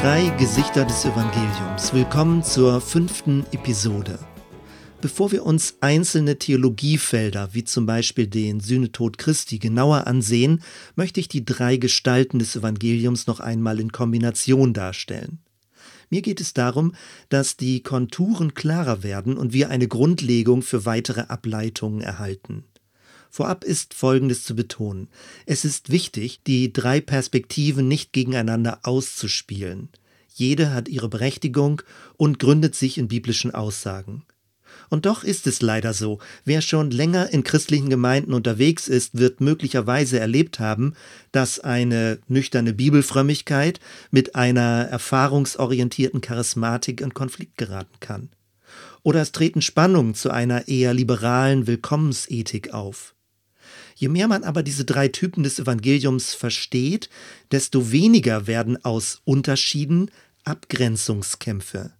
Drei Gesichter des Evangeliums. Willkommen zur fünften Episode. Bevor wir uns einzelne Theologiefelder, wie zum Beispiel den Sühnetod Christi, genauer ansehen, möchte ich die drei Gestalten des Evangeliums noch einmal in Kombination darstellen. Mir geht es darum, dass die Konturen klarer werden und wir eine Grundlegung für weitere Ableitungen erhalten. Vorab ist Folgendes zu betonen. Es ist wichtig, die drei Perspektiven nicht gegeneinander auszuspielen. Jede hat ihre Berechtigung und gründet sich in biblischen Aussagen. Und doch ist es leider so, wer schon länger in christlichen Gemeinden unterwegs ist, wird möglicherweise erlebt haben, dass eine nüchterne Bibelfrömmigkeit mit einer erfahrungsorientierten Charismatik in Konflikt geraten kann. Oder es treten Spannungen zu einer eher liberalen Willkommensethik auf. Je mehr man aber diese drei Typen des Evangeliums versteht, desto weniger werden aus Unterschieden Abgrenzungskämpfe.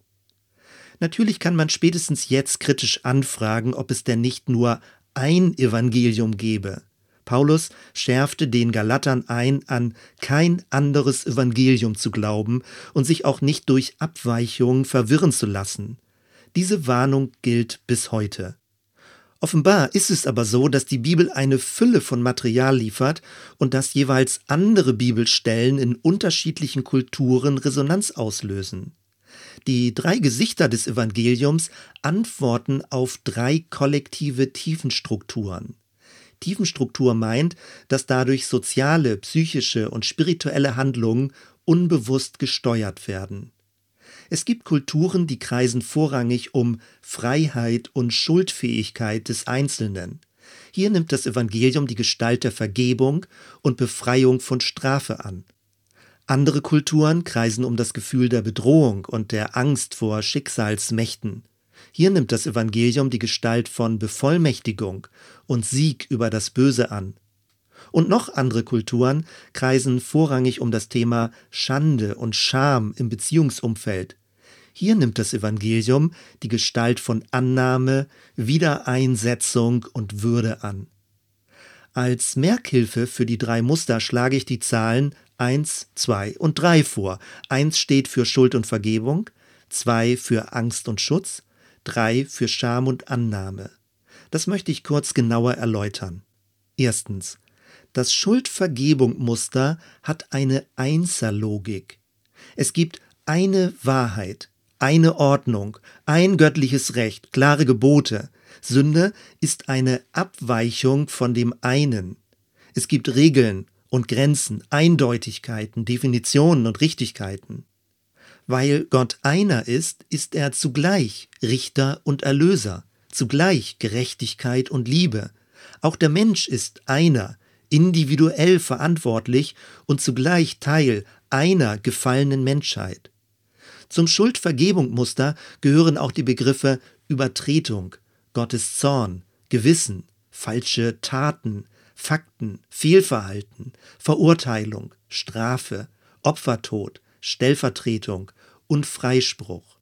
Natürlich kann man spätestens jetzt kritisch anfragen, ob es denn nicht nur ein Evangelium gebe. Paulus schärfte den Galatern ein, an kein anderes Evangelium zu glauben und sich auch nicht durch Abweichungen verwirren zu lassen. Diese Warnung gilt bis heute. Offenbar ist es aber so, dass die Bibel eine Fülle von Material liefert und dass jeweils andere Bibelstellen in unterschiedlichen Kulturen Resonanz auslösen. Die drei Gesichter des Evangeliums antworten auf drei kollektive Tiefenstrukturen. Tiefenstruktur meint, dass dadurch soziale, psychische und spirituelle Handlungen unbewusst gesteuert werden. Es gibt Kulturen, die kreisen vorrangig um Freiheit und Schuldfähigkeit des Einzelnen. Hier nimmt das Evangelium die Gestalt der Vergebung und Befreiung von Strafe an. Andere Kulturen kreisen um das Gefühl der Bedrohung und der Angst vor Schicksalsmächten. Hier nimmt das Evangelium die Gestalt von Bevollmächtigung und Sieg über das Böse an. Und noch andere Kulturen kreisen vorrangig um das Thema Schande und Scham im Beziehungsumfeld. Hier nimmt das Evangelium die Gestalt von Annahme, Wiedereinsetzung und Würde an. Als Merkhilfe für die drei Muster schlage ich die Zahlen 1, 2 und 3 vor. 1 steht für Schuld und Vergebung, 2 für Angst und Schutz, 3 für Scham und Annahme. Das möchte ich kurz genauer erläutern. Erstens. Das Schuldvergebung-Muster hat eine Einserlogik. Es gibt eine Wahrheit, eine Ordnung, ein göttliches Recht, klare Gebote. Sünde ist eine Abweichung von dem einen. Es gibt Regeln und Grenzen, Eindeutigkeiten, Definitionen und Richtigkeiten. Weil Gott einer ist, ist er zugleich Richter und Erlöser, zugleich Gerechtigkeit und Liebe. Auch der Mensch ist einer, individuell verantwortlich und zugleich Teil einer gefallenen Menschheit. Zum Schuldvergebungmuster gehören auch die Begriffe Übertretung, Gottes Zorn, Gewissen, falsche Taten, Fakten, Fehlverhalten, Verurteilung, Strafe, Opfertod, Stellvertretung und Freispruch.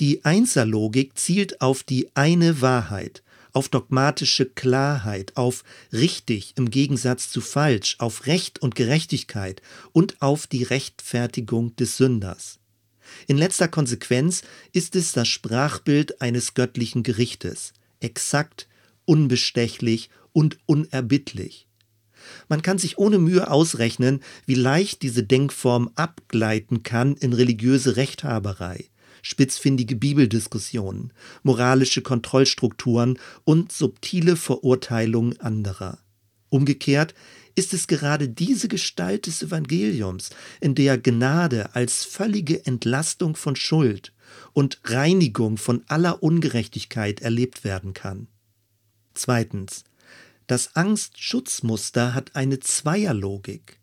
Die Einserlogik zielt auf die eine Wahrheit, auf dogmatische Klarheit, auf richtig im Gegensatz zu falsch, auf Recht und Gerechtigkeit und auf die Rechtfertigung des Sünders. In letzter Konsequenz ist es das Sprachbild eines göttlichen Gerichtes, exakt, unbestechlich und unerbittlich. Man kann sich ohne Mühe ausrechnen, wie leicht diese Denkform abgleiten kann in religiöse Rechthaberei, spitzfindige Bibeldiskussionen, moralische Kontrollstrukturen und subtile Verurteilungen anderer. Umgekehrt ist es gerade diese Gestalt des Evangeliums, in der Gnade als völlige Entlastung von Schuld und Reinigung von aller Ungerechtigkeit erlebt werden kann. Zweitens. Das Angst-Schutzmuster hat eine Zweierlogik.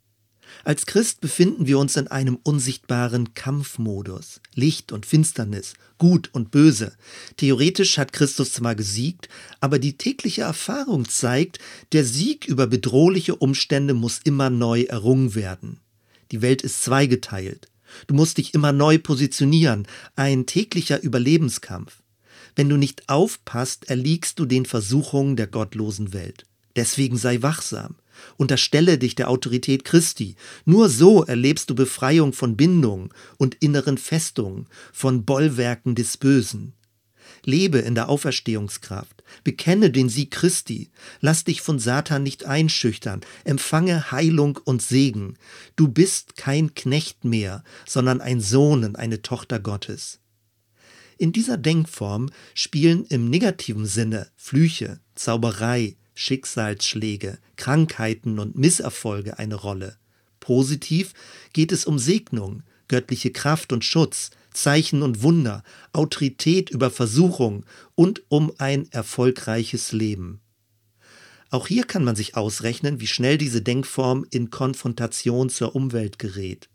Als Christ befinden wir uns in einem unsichtbaren Kampfmodus. Licht und Finsternis, Gut und Böse. Theoretisch hat Christus zwar gesiegt, aber die tägliche Erfahrung zeigt, der Sieg über bedrohliche Umstände muss immer neu errungen werden. Die Welt ist zweigeteilt. Du musst dich immer neu positionieren, ein täglicher Überlebenskampf. Wenn du nicht aufpasst, erliegst du den Versuchungen der gottlosen Welt. Deswegen sei wachsam. Unterstelle dich der Autorität Christi. Nur so erlebst du Befreiung von Bindungen und inneren Festungen, von Bollwerken des Bösen. Lebe in der Auferstehungskraft. Bekenne den Sieg Christi. Lass dich von Satan nicht einschüchtern. Empfange Heilung und Segen. Du bist kein Knecht mehr, sondern ein Sohn und eine Tochter Gottes. In dieser Denkform spielen im negativen Sinne Flüche, Zauberei, Schicksalsschläge, Krankheiten und Misserfolge eine Rolle. Positiv geht es um Segnung, göttliche Kraft und Schutz, Zeichen und Wunder, Autorität über Versuchung und um ein erfolgreiches Leben. Auch hier kann man sich ausrechnen, wie schnell diese Denkform in Konfrontation zur Umwelt gerät.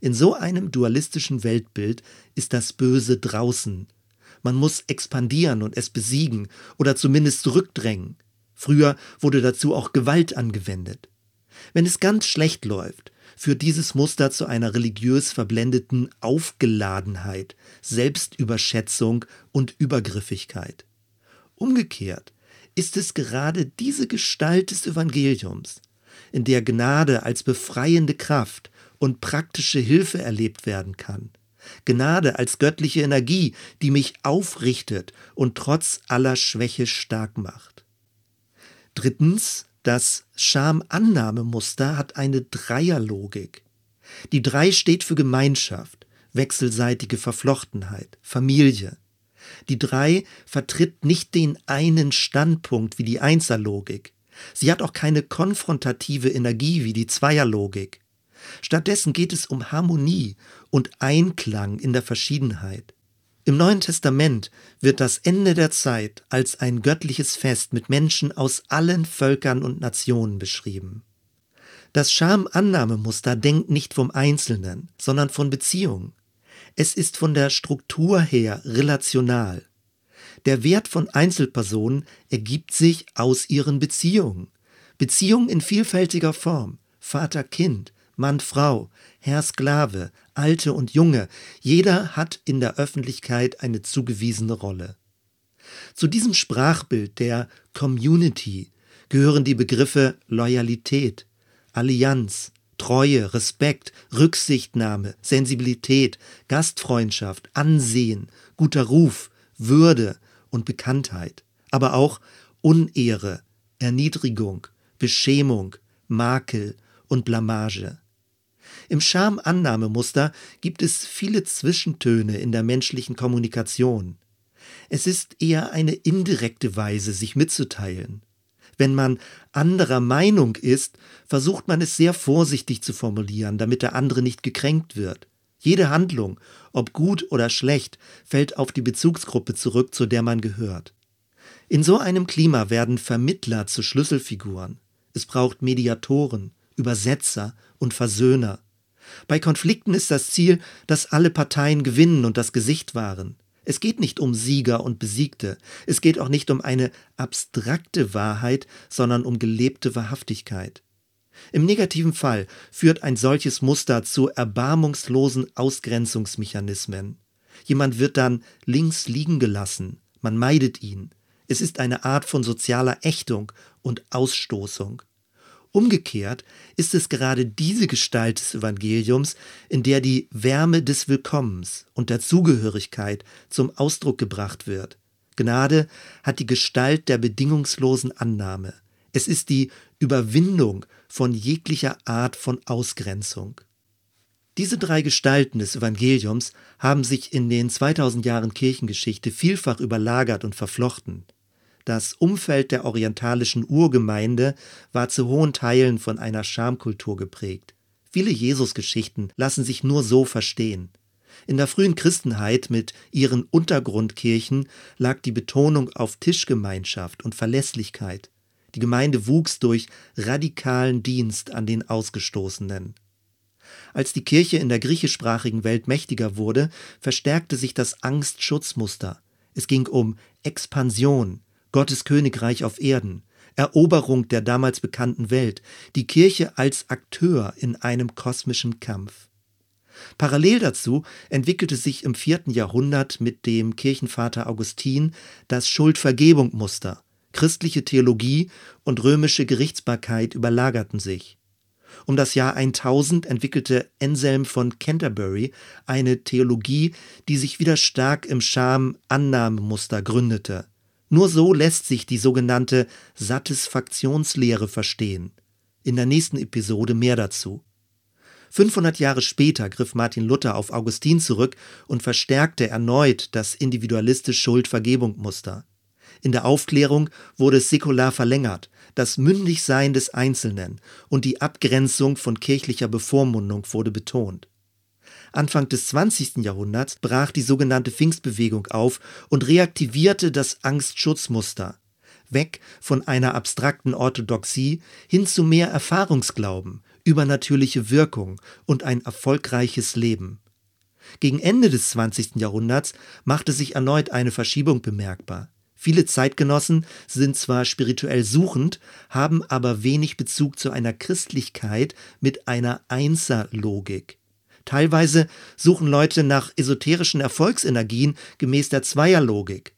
In so einem dualistischen Weltbild ist das Böse draußen. Man muss expandieren und es besiegen oder zumindest zurückdrängen. Früher wurde dazu auch Gewalt angewendet. Wenn es ganz schlecht läuft, führt dieses Muster zu einer religiös verblendeten Aufgeladenheit, Selbstüberschätzung und Übergriffigkeit. Umgekehrt ist es gerade diese Gestalt des Evangeliums, in der Gnade als befreiende Kraft und praktische Hilfe erlebt werden kann. Gnade als göttliche Energie, die mich aufrichtet und trotz aller Schwäche stark macht. Drittens das Schamannahmemuster hat eine Dreierlogik. Die Drei steht für Gemeinschaft, wechselseitige Verflochtenheit, Familie. Die Drei vertritt nicht den einen Standpunkt wie die Einserlogik. Sie hat auch keine konfrontative Energie wie die Zweierlogik. Stattdessen geht es um Harmonie und Einklang in der Verschiedenheit. Im Neuen Testament wird das Ende der Zeit als ein göttliches Fest mit Menschen aus allen Völkern und Nationen beschrieben. Das Schamannahmemuster denkt nicht vom Einzelnen, sondern von Beziehung. Es ist von der Struktur her relational. Der Wert von Einzelpersonen ergibt sich aus ihren Beziehungen. Beziehungen in vielfältiger Form. Vater-Kind, Mann-Frau, Herr-Sklave, Alte und Junge, jeder hat in der Öffentlichkeit eine zugewiesene Rolle. Zu diesem Sprachbild der Community gehören die Begriffe Loyalität, Allianz, Treue, Respekt, Rücksichtnahme, Sensibilität, Gastfreundschaft, Ansehen, guter Ruf, Würde und Bekanntheit, aber auch Unehre, Erniedrigung, Beschämung, Makel und Blamage. Im Schamannahmemuster gibt es viele Zwischentöne in der menschlichen Kommunikation. Es ist eher eine indirekte Weise, sich mitzuteilen. Wenn man anderer Meinung ist, versucht man es sehr vorsichtig zu formulieren, damit der andere nicht gekränkt wird. Jede Handlung, ob gut oder schlecht, fällt auf die Bezugsgruppe zurück, zu der man gehört. In so einem Klima werden Vermittler zu Schlüsselfiguren. Es braucht Mediatoren, Übersetzer und Versöhner. Bei Konflikten ist das Ziel, dass alle Parteien gewinnen und das Gesicht wahren. Es geht nicht um Sieger und Besiegte. Es geht auch nicht um eine abstrakte Wahrheit, sondern um gelebte Wahrhaftigkeit. Im negativen Fall führt ein solches Muster zu erbarmungslosen Ausgrenzungsmechanismen. Jemand wird dann links liegen gelassen, man meidet ihn. Es ist eine Art von sozialer Ächtung und Ausstoßung. Umgekehrt ist es gerade diese Gestalt des Evangeliums, in der die Wärme des Willkommens und der Zugehörigkeit zum Ausdruck gebracht wird. Gnade hat die Gestalt der bedingungslosen Annahme. Es ist die Überwindung von jeglicher Art von Ausgrenzung. Diese drei Gestalten des Evangeliums haben sich in den 2000 Jahren Kirchengeschichte vielfach überlagert und verflochten. Das Umfeld der orientalischen Urgemeinde war zu hohen Teilen von einer Schamkultur geprägt. Viele Jesusgeschichten lassen sich nur so verstehen. In der frühen Christenheit mit ihren Untergrundkirchen lag die Betonung auf Tischgemeinschaft und Verlässlichkeit. Die Gemeinde wuchs durch radikalen Dienst an den Ausgestoßenen. Als die Kirche in der griechischsprachigen Welt mächtiger wurde, verstärkte sich das Angstschutzmuster. Es ging um Expansion, Gottes Königreich auf Erden, Eroberung der damals bekannten Welt, die Kirche als Akteur in einem kosmischen Kampf. Parallel dazu entwickelte sich im vierten Jahrhundert mit dem Kirchenvater Augustin das Schuldvergebung-Muster. Christliche Theologie und römische Gerichtsbarkeit überlagerten sich. Um das Jahr 1000 entwickelte Anselm von Canterbury eine Theologie, die sich wieder stark im Scham-Annahmemuster gründete. Nur so lässt sich die sogenannte Satisfaktionslehre verstehen. In der nächsten Episode mehr dazu. 500 Jahre später griff Martin Luther auf Augustin zurück und verstärkte erneut das individualistische Schuld-Vergebung-Muster. In der Aufklärung wurde es säkular verlängert, das Mündigsein des Einzelnen und die Abgrenzung von kirchlicher Bevormundung wurde betont. Anfang des 20. Jahrhunderts brach die sogenannte Pfingstbewegung auf und reaktivierte das Angstschutzmuster. Weg von einer abstrakten Orthodoxie hin zu mehr Erfahrungsglauben, übernatürliche Wirkung und ein erfolgreiches Leben. Gegen Ende des 20. Jahrhunderts machte sich erneut eine Verschiebung bemerkbar. Viele Zeitgenossen sind zwar spirituell suchend, haben aber wenig Bezug zu einer Christlichkeit mit einer Einserlogik. Teilweise suchen Leute nach esoterischen Erfolgsenergien gemäß der Zweierlogik.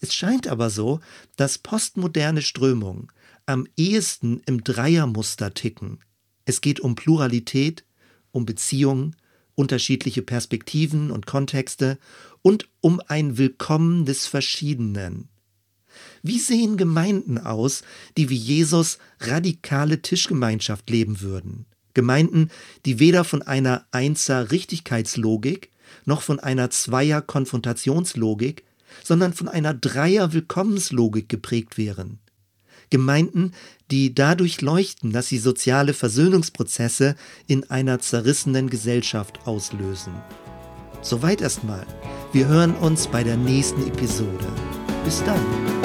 Es scheint aber so, dass postmoderne Strömungen am ehesten im Dreiermuster ticken. Es geht um Pluralität, um Beziehungen, unterschiedliche Perspektiven und Kontexte und um ein Willkommen des Verschiedenen. Wie sehen Gemeinden aus, die wie Jesus radikale Tischgemeinschaft leben würden? Gemeinden, die weder von einer Einser-Richtigkeitslogik noch von einer Zweier-Konfrontationslogik, sondern von einer Dreier-Willkommenslogik geprägt wären. Gemeinden, die dadurch leuchten, dass sie soziale Versöhnungsprozesse in einer zerrissenen Gesellschaft auslösen. Soweit erstmal. Wir hören uns bei der nächsten Episode. Bis dann.